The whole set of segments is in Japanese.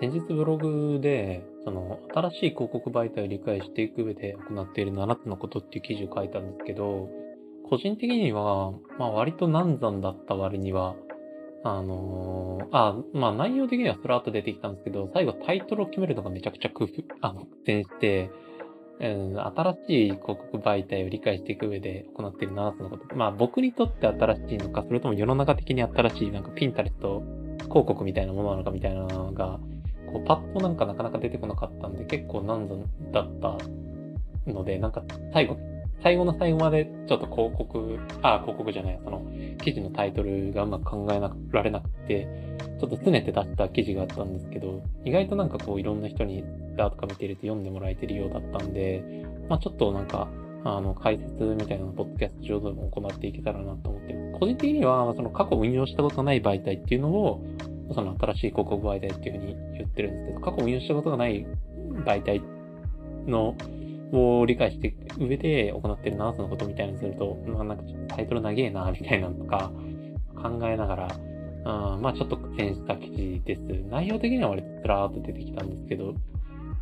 先日ブログで、その、新しい広告媒体を理解していく上で行っている7つのことっていう記事を書いたんですけど、個人的には、まあ割と難産だった割には、あのー、あ、まあ内容的にはスラーと出てきたんですけど、最後タイトルを決めるのがめちゃくちゃ工夫、あの、苦戦して、うん、新しい広告媒体を理解していく上で行っている7つのこと。まあ僕にとって新しいのか、それとも世の中的に新しいなんかピンタレスト広告みたいなものなのかみたいなのが、こうパッとなんかなかなか出てこなかったんで結構難産だったので、なんか最後最後の最後までちょっと広告、あ、広告じゃない、その記事のタイトルがうまく考えられなくて、ちょっと拗ねて出した記事があったんですけど、意外となんかこういろんな人にダーとか見て入れて読んでもらえてるようだったんで、まあちょっとなんか、あの、解説みたいなのポッドキャスト上でも行っていけたらなと思ってます。個人的には、その過去運用したことない媒体っていうのを、その新しい広告媒体っていうふうに言ってるんですけど、過去運用したことがない媒体のを理解して上で行ってる7つのことみたいにすると、まあなんかちょっとタイトル長えな、みたいなのとか考えながら、うん、まあちょっと苦戦した記事です。内容的には割とつらーっと出てきたんですけど、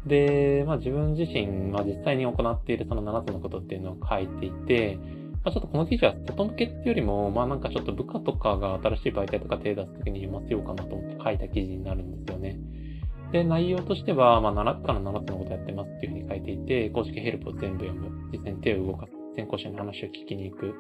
で、まあ自分自身、まあ実際に行っているその7つのことっていうのを書いていて、まあちょっとこの記事は外向けっていうよりも、まあなんかちょっと部下とかが新しい媒体とか手出すときに読ませようかなと思って書いた記事になるんですよね。で、内容としては、まあ、7つから7つのことやってますっていうふうに書いていて、公式ヘルプを全部読む。実際に手を動かす。先行者の話を聞きに行く。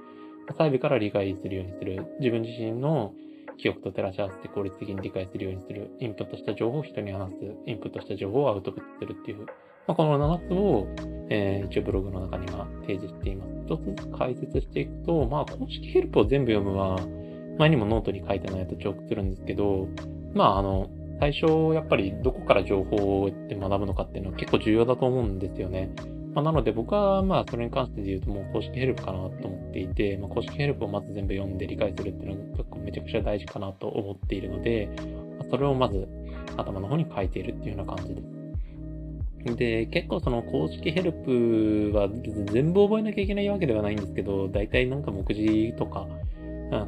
細部から理解するようにする。自分自身の記憶と照らし合わせて効率的に理解するようにする。インプットした情報を人に話す。インプットした情報をアウトプットするっていう。まあ、この7つを、えー、一応ブログの中には提示しています。一つずつ解説していくと、まあ、公式ヘルプを全部読むは、前にもノートに書いてないと重複するんですけど、まあ、あの、最初、やっぱりどこから情報を得て学ぶのかっていうのは結構重要だと思うんですよね。まあ、なので僕はまあそれに関して言うともう公式ヘルプかなと思っていて、まあ、公式ヘルプをまず全部読んで理解するっていうのが結構めちゃくちゃ大事かなと思っているので、まあ、それをまず頭の方に書いているっていうような感じです。で、結構その公式ヘルプは全部覚えなきゃいけないわけではないんですけど、大体なんか目次とか、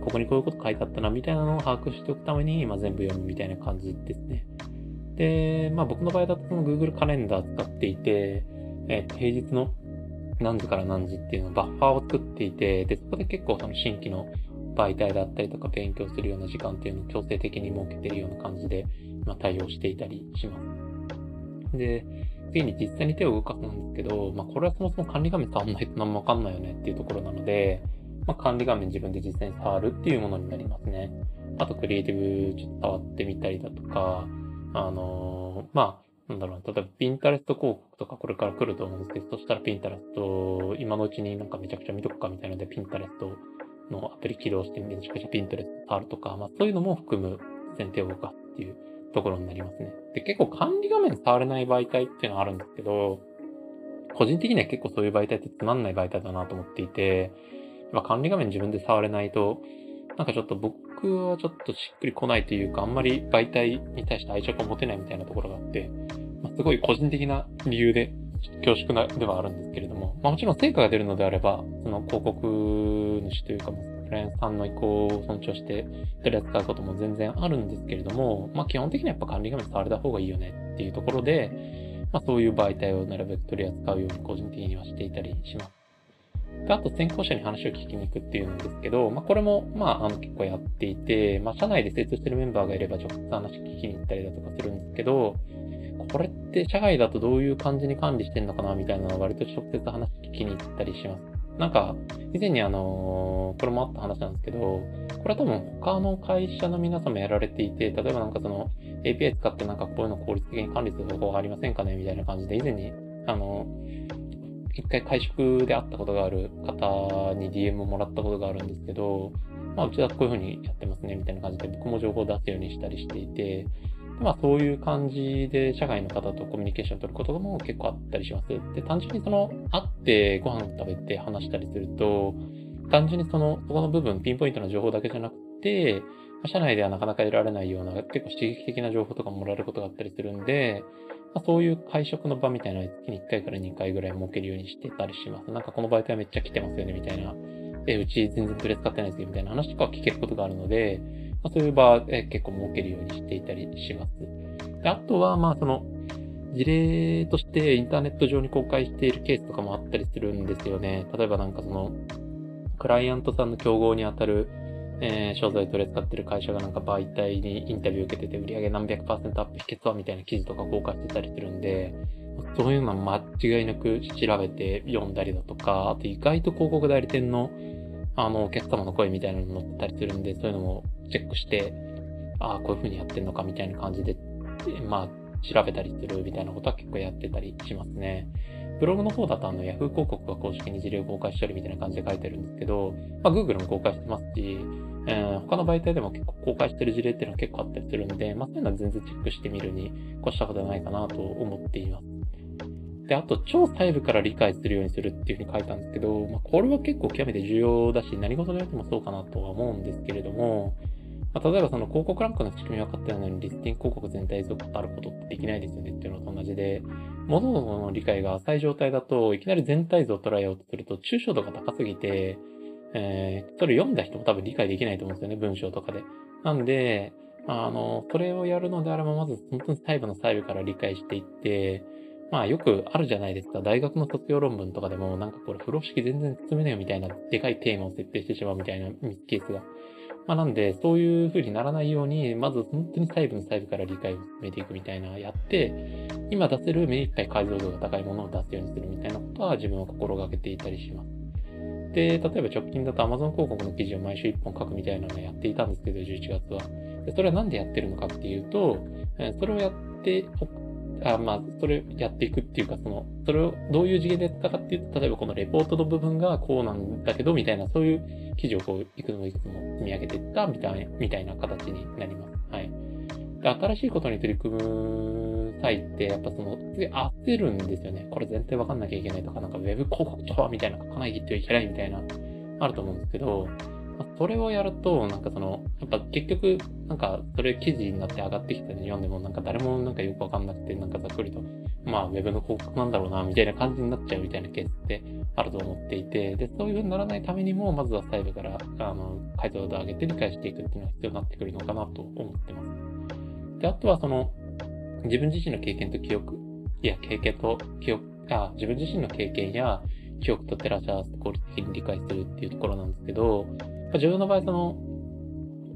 ここにこういうこと書いてあったな、みたいなのを把握しておくために、まあ、全部読むみたいな感じですね。で、まあ僕の場合だとその Google カレンダー使っていて、えー、平日の何時から何時っていうのバッファーを作っていて、で、そこで結構その新規の媒体だったりとか勉強するような時間っていうのを強制的に設けてるような感じで、まあ、対応していたりします。で、次に実際に手を動かすんですけど、まあこれはそもそも管理画面触んないと何もわかんないよねっていうところなので、まあ、管理画面自分で実際に触るっていうものになりますね。あと、クリエイティブちょっと触ってみたりだとか、あのー、まあ、なんだろう、例えば、ピンタレスト広告とかこれから来ると思うんですけど、そしたらピンタレスト、今のうちになんかめちゃくちゃ見とくかみたいなので、ピンタレストのアプリ起動してめちゃくちゃピンタレスト触るとか、まあそういうのも含む先手を動かすっていうところになりますね。で、結構管理画面触れない媒体っていうのはあるんですけど、個人的には結構そういう媒体ってつまんない媒体だなと思っていて、ま、管理画面自分で触れないと、なんかちょっと僕はちょっとしっくりこないというか、あんまり媒体に対して愛着を持てないみたいなところがあって、まあ、すごい個人的な理由で恐縮なではあるんですけれども、まあもちろん成果が出るのであれば、その広告主というか、クライアントさんの意向を尊重して取り扱うことも全然あるんですけれども、まあ基本的にはやっぱ管理画面触れた方がいいよねっていうところで、まあそういう媒体をなるべく取り扱うように個人的にはしていたりします。で、あと先行者に話を聞きに行くっていうんですけど、まあこれも、まああの結構やっていて、まあ社内で精通してるメンバーがいれば直接話聞きに行ったりだとかするんですけど、これって社外だとどういう感じに管理してんのかなみたいなのを割と直接話聞きに行ったりします。なんか、以前にあのこれもあった話なんですけど、これは多分他の会社の皆さんもやられていて、例えばなんかその API 使ってなんかこういうの効率的に管理する方法がありませんかねみたいな感じで以前に、あの一回会食で会ったことがある方に DM をもらったことがあるんですけど、まあ、うちだとこういうふうにやってますね、みたいな感じで僕も情報を出すようにしたりしていて、まあそういう感じで社外の方とコミュニケーションを取ることも結構あったりします。で、単純にその、会ってご飯食べて話したりすると、単純にその、そこの部分、ピンポイントの情報だけじゃなくて、社内ではなかなか得られないような結構刺激的な情報とかもらえることがあったりするんで、まあ、そういう会食の場みたいなのを月に1回から2回ぐらい設けるようにしてたりします。なんかこの媒体めっちゃ来てますよね、みたいな。え、うち全然取り扱ってないですよ、みたいな話とか聞けることがあるので、まあ、そういう場、え結構設けるようにしていたりします。で、あとは、まあ、その、事例としてインターネット上に公開しているケースとかもあったりするんですよね。例えばなんかその、クライアントさんの競合に当たる、えー、商材取り扱ってる会社がなんか媒体にインタビュー受けてて売り上げ何百パーセントアップ秘訣はみたいな記事とか公開してたりするんで、そういうのは間違いなく調べて読んだりだとか、あと意外と広告代理店のあのお客様の声みたいなの載ってたりするんで、そういうのもチェックして、ああ、こういう風にやってんのかみたいな感じで、まあ、調べたりするみたいなことは結構やってたりしますね。ブログの方だとあの Yahoo 広告が公式に事例を公開したりみたいな感じで書いてるんですけど、まあ Google も公開してますし、えー、他の媒体でも結構公開してる事例っていうのは結構あったりするので、まあそういうのは全然チェックしてみるに越したことはないかなと思っています。で、あと、超細部から理解するようにするっていうふうに書いたんですけど、まあ、これは結構極めて重要だし、何事においてもそうかなとは思うんですけれども、まあ、例えばその広告ランクの仕組み分かってるのにリスティング広告全体像語ることってできないですよねっていうのと同じで、物事の理解が浅い状態だと、いきなり全体像を捉えようとすると、抽象度が高すぎて、えー、それ読んだ人も多分理解できないと思うんですよね、文章とかで。なんで、あの、それをやるのであれば、まず本当に細部の細部から理解していって、まあよくあるじゃないですか。大学の卒業論文とかでも、なんかこれ風呂敷全然進めねえよみたいな、でかいテーマを設定してしまうみたいなケースがまあ、なんで、そういう風にならないように、まず本当に細部の細部から理解を進めていくみたいなやって、今出せる目いっぱい解像度が高いものを出すようにするみたいなことは自分は心がけていたりします。で、例えば直近だと Amazon 広告の記事を毎週1本書くみたいなのをやっていたんですけど、11月は。それはなんでやってるのかっていうと、それをやってあまあ、それやっていくっていうか、その、それをどういう次元でやったかっていうと、例えばこのレポートの部分がこうなんだけど、みたいな、そういう記事をこう、いくつもいくつも積み上げていったみたいみたいな形になります。はい。で、新しいことに取り組む際って、やっぱその、次焦るんですよね。これ全体わかんなきゃいけないとか、なんかウェブ広告とはみたいな書かないといけないみたいな、あると思うんですけど、それをやると、なんかその、やっぱ結局、なんかそれ記事になって上がってきたの読んでも、なんか誰もなんかよくわかんなくて、なんかざっくりと、まあウェブの広告なんだろうな、みたいな感じになっちゃうみたいなケースってあると思っていて、で、そういう風にならないためにも、まずは細部から、あの、解像度を上げて理解していくっていうのが必要になってくるのかなと思ってます。で、あとはその、自分自身の経験と記憶、いや、経験と記憶、あ、自分自身の経験や記憶と照らし合わせて効率的に理解するっていうところなんですけど、自分の場合その、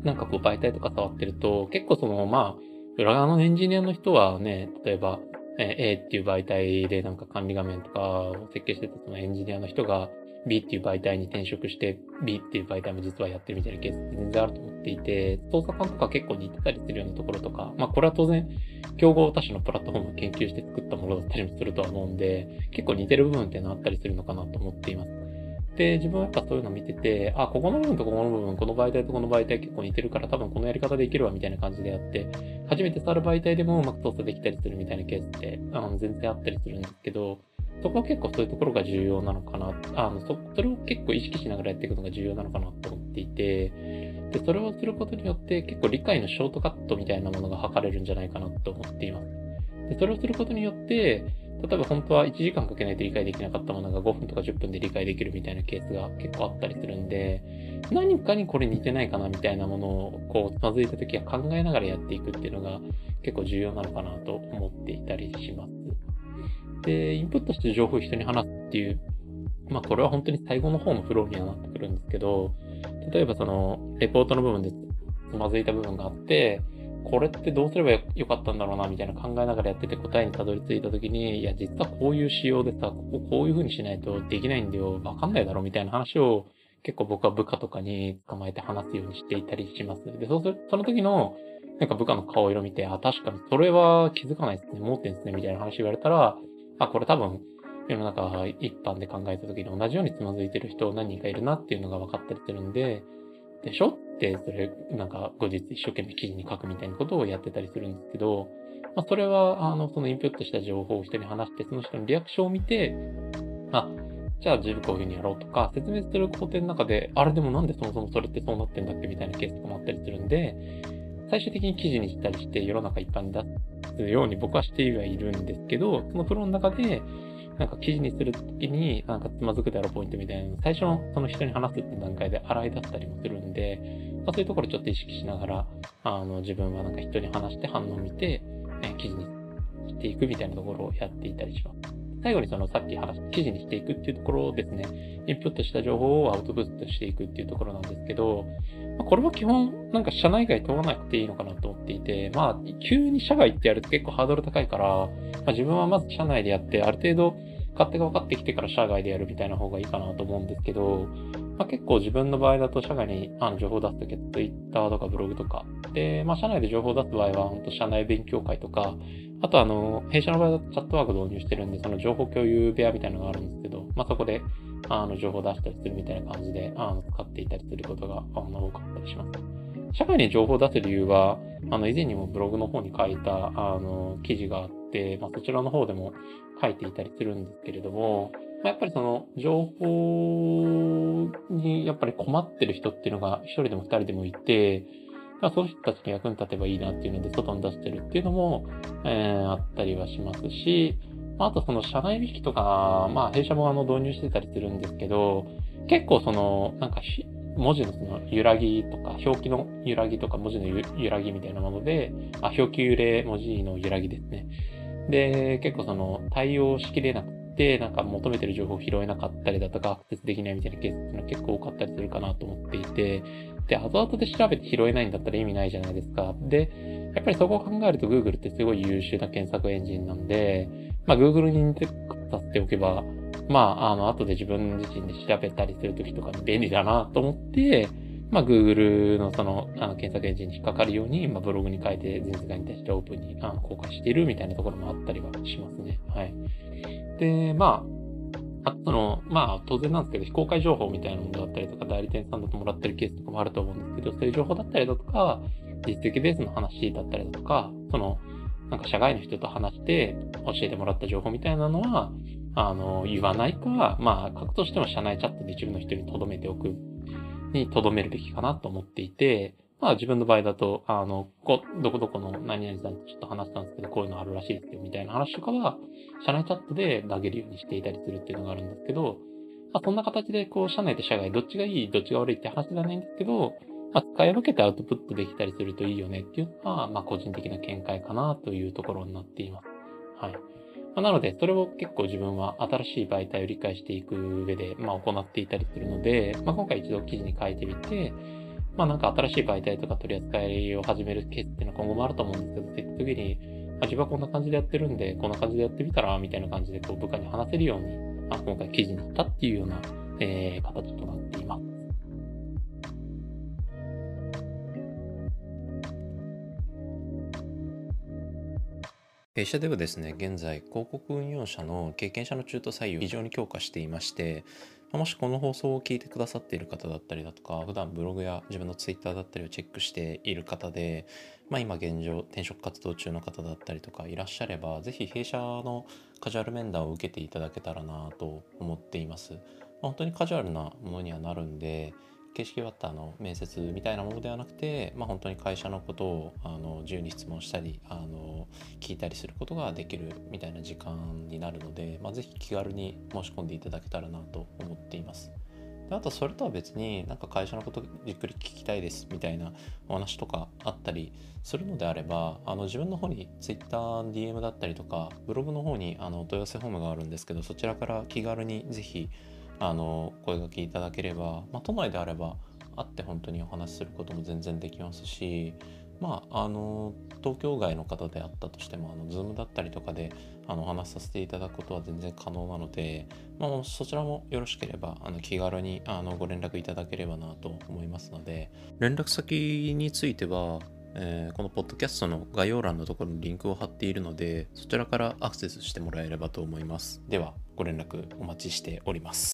なんかこう媒体とか触ってると、結構その、まあ、裏側のエンジニアの人はね、例えば、え A っていう媒体でなんか管理画面とかを設計してたそのエンジニアの人が B っていう媒体に転職して B っていう媒体も実はやってるみたいなケースって全然あると思っていて、操作感とか結構似てたりするようなところとか、まあこれは当然、競合他社のプラットフォームを研究して作ったものだったりもするとは思うんで、結構似てる部分っていうのはあったりするのかなと思っています。で、自分はやっぱそういうの見てて、あ、ここの部分とここの部分、この媒体とこの媒体結構似てるから多分このやり方でいけるわみたいな感じでやって、初めて触る媒体でもうまく操作できたりするみたいなケースってあの全然あったりするんですけど、そこは結構そういうところが重要なのかな。あの、そ、それを結構意識しながらやっていくのが重要なのかなと思っていて、で、それをすることによって結構理解のショートカットみたいなものが図れるんじゃないかなと思っています。で、それをすることによって、例えば本当は1時間かけないと理解できなかったものが5分とか10分で理解できるみたいなケースが結構あったりするんで、何かにこれ似てないかなみたいなものをこうつまずいた時は考えながらやっていくっていうのが結構重要なのかなと思っていたりします。で、インプットして情報を人に話すっていう、まあこれは本当に最後の方のフローにはなってくるんですけど、例えばその、レポートの部分でつまずいた部分があって、これってどうすればよかったんだろうな、みたいな考えながらやってて答えにたどり着いた時に、いや、実はこういう仕様でさ、こここういう風にしないとできないんだよ、わかんないだろ、みたいな話を結構僕は部下とかに捕まえて話すようにしていたりします。で、そうする、その時の、なんか部下の顔色見て、あ、確かにそれは気づかないですね、盲点ですね、みたいな話言われたら、あ、これ多分、世の中一般で考えた時に同じようにつまずいてる人何人かいるなっていうのが分かったりするんで、でしょ、それ、なんか後日一生懸命記事に書くみたいなことをやってたりするんですけど、まあ、それは、あの、そのインプットした情報を人に話して、その人のリアクションを見て、あ、じゃあ自分こういうふうにやろうとか、説明する工程の中で、あれでもなんでそもそもそれってそうなってんだっけみたいなケースとかもあったりするんで、最終的に記事にしたりして世の中一般に出すように僕はしてはいるんですけど、そのプロの中で、なんか記事にするときに、なんかつまずくであるポイントみたいな最初のその人に話すって段階で洗い出したりもするんで、まあ、そういうところちょっと意識しながら、あの、自分はなんか人に話して反応を見て、ね、記事にしていくみたいなところをやっていたりします。最後にそのさっき話した記事にしていくっていうところをですね、インプットした情報をアウトプットしていくっていうところなんですけど、まあ、これは基本なんか社内外問わなくていいのかなと思っていて、まあ急に社外ってやると結構ハードル高いから、まあ、自分はまず社内でやってある程度勝手が分かってきてから社外でやるみたいな方がいいかなと思うんですけど、まあ、結構自分の場合だと社外にあの情報を出すときは Twitter とかブログとか、で、まあ社内で情報を出す場合は本当社内勉強会とか、あとあの、弊社の場合だとチャットワーク導入してるんで、その情報共有部屋みたいなのがあるんですけど、まあそこで、あの、情報を出したりするみたいな感じで、あの、使っていたりすることが、あの、多かったりします。社会に情報を出す理由は、あの、以前にもブログの方に書いた、あの、記事があって、まあそちらの方でも書いていたりするんですけれども、まあ、やっぱりその、情報にやっぱり困ってる人っていうのが一人でも二人でもいて、まあ、そういう人たちに役に立てばいいなっていうので、外に出してるっていうのも、えー、あったりはしますし、まあ、とその社内引きとか、まあ、弊社もあの導入してたりするんですけど、結構その、なんか文字のその揺らぎとか、表記の揺らぎとか、文字の揺らぎみたいなもので、あ、表記揺れ、文字の揺らぎですね。で、結構その対応しきれなくて、なんか求めてる情報を拾えなかったりだとか、アクセスできないみたいなケースっていうのは結構多かったりするかなと思っていて、で、後々で調べて拾えないんだったら意味ないじゃないですか。で、やっぱりそこを考えると Google ってすごい優秀な検索エンジンなんで、まあ Google に似てさせておけば、まあ、あの、後で自分自身で調べたりするときとかに便利だなと思って、まあ、Google のその、あの、検索エンジンに引っかかるように、まあ、ブログに書いて全世界に対してオープンにあの公開しているみたいなところもあったりはしますね。はい。で、まあ、あその、まあ、当然なんですけど、非公開情報みたいなものだったりとか、代理店さんだともらってるケースとかもあると思うんですけど、そういう情報だったりだとか、実績ベースの話だったりだとか、その、なんか社外の人と話して教えてもらった情報みたいなのは、あの、言わないか、まあ、書くとしても社内チャットで一部の人に留めておくに留めるべきかなと思っていて、まあ自分の場合だと、あの、こ、どこどこの何々さんとちょっと話したんですけど、こういうのあるらしいですよ、みたいな話とかは、社内チャットで投げるようにしていたりするっていうのがあるんですけど、まあそんな形で、こう、社内と社外、どっちがいい、どっちが悪いって話じゃないんですけど、まあ使い分けてアウトプットできたりするといいよねっていうのは、まあ個人的な見解かなというところになっています。はい。まあ、なので、それを結構自分は新しい媒体を理解していく上で、まあ行っていたりするので、まあ今回一度記事に書いてみて、まあなんか新しい媒体とか取り扱いを始めるケースっていうのは今後もあると思うんですけど、そういった時に、まあ、自分はこんな感じでやってるんで、こんな感じでやってみたら、みたいな感じでこう部下に話せるように、まあ、今回記事にしたっていうような、えー、形となっています。弊社ではですね、現在、広告運用者の経験者の中途採用非常に強化していまして、もしこの放送を聞いてくださっている方だったりだとか、普段ブログや自分のツイッターだったりをチェックしている方で、まあ、今現状転職活動中の方だったりとかいらっしゃれば、ぜひ弊社のカジュアル面談を受けていただけたらなと思っています。本当にカジュアルなものにはなるんで、形式はあの面接みたいなものではなくて、まあ、本当に会社のことをあの自由に質問したりあの聞いたりすることができるみたいな時間になるので、まあ、ぜひ気軽に申し込んでいただけたらなと思っています。であとそれとは別になんか会社のことじっくり聞きたいですみたいなお話とかあったりするのであればあの自分の方に Twitter、DM だったりとかブログの方にあの問い合わせフォームがあるんですけどそちらから気軽にぜひあの声がけいただければ、まあ、都内であれば会って本当にお話しすることも全然できますしまあ、あの東京外の方であったとしてもあの Zoom だったりとかであのお話しさせていただくことは全然可能なので、まあ、そちらもよろしければあの気軽にあのご連絡いただければなと思いますので。連絡先についてはえー、このポッドキャストの概要欄のところにリンクを貼っているのでそちらからアクセスしてもらえればと思います。ではご連絡お待ちしております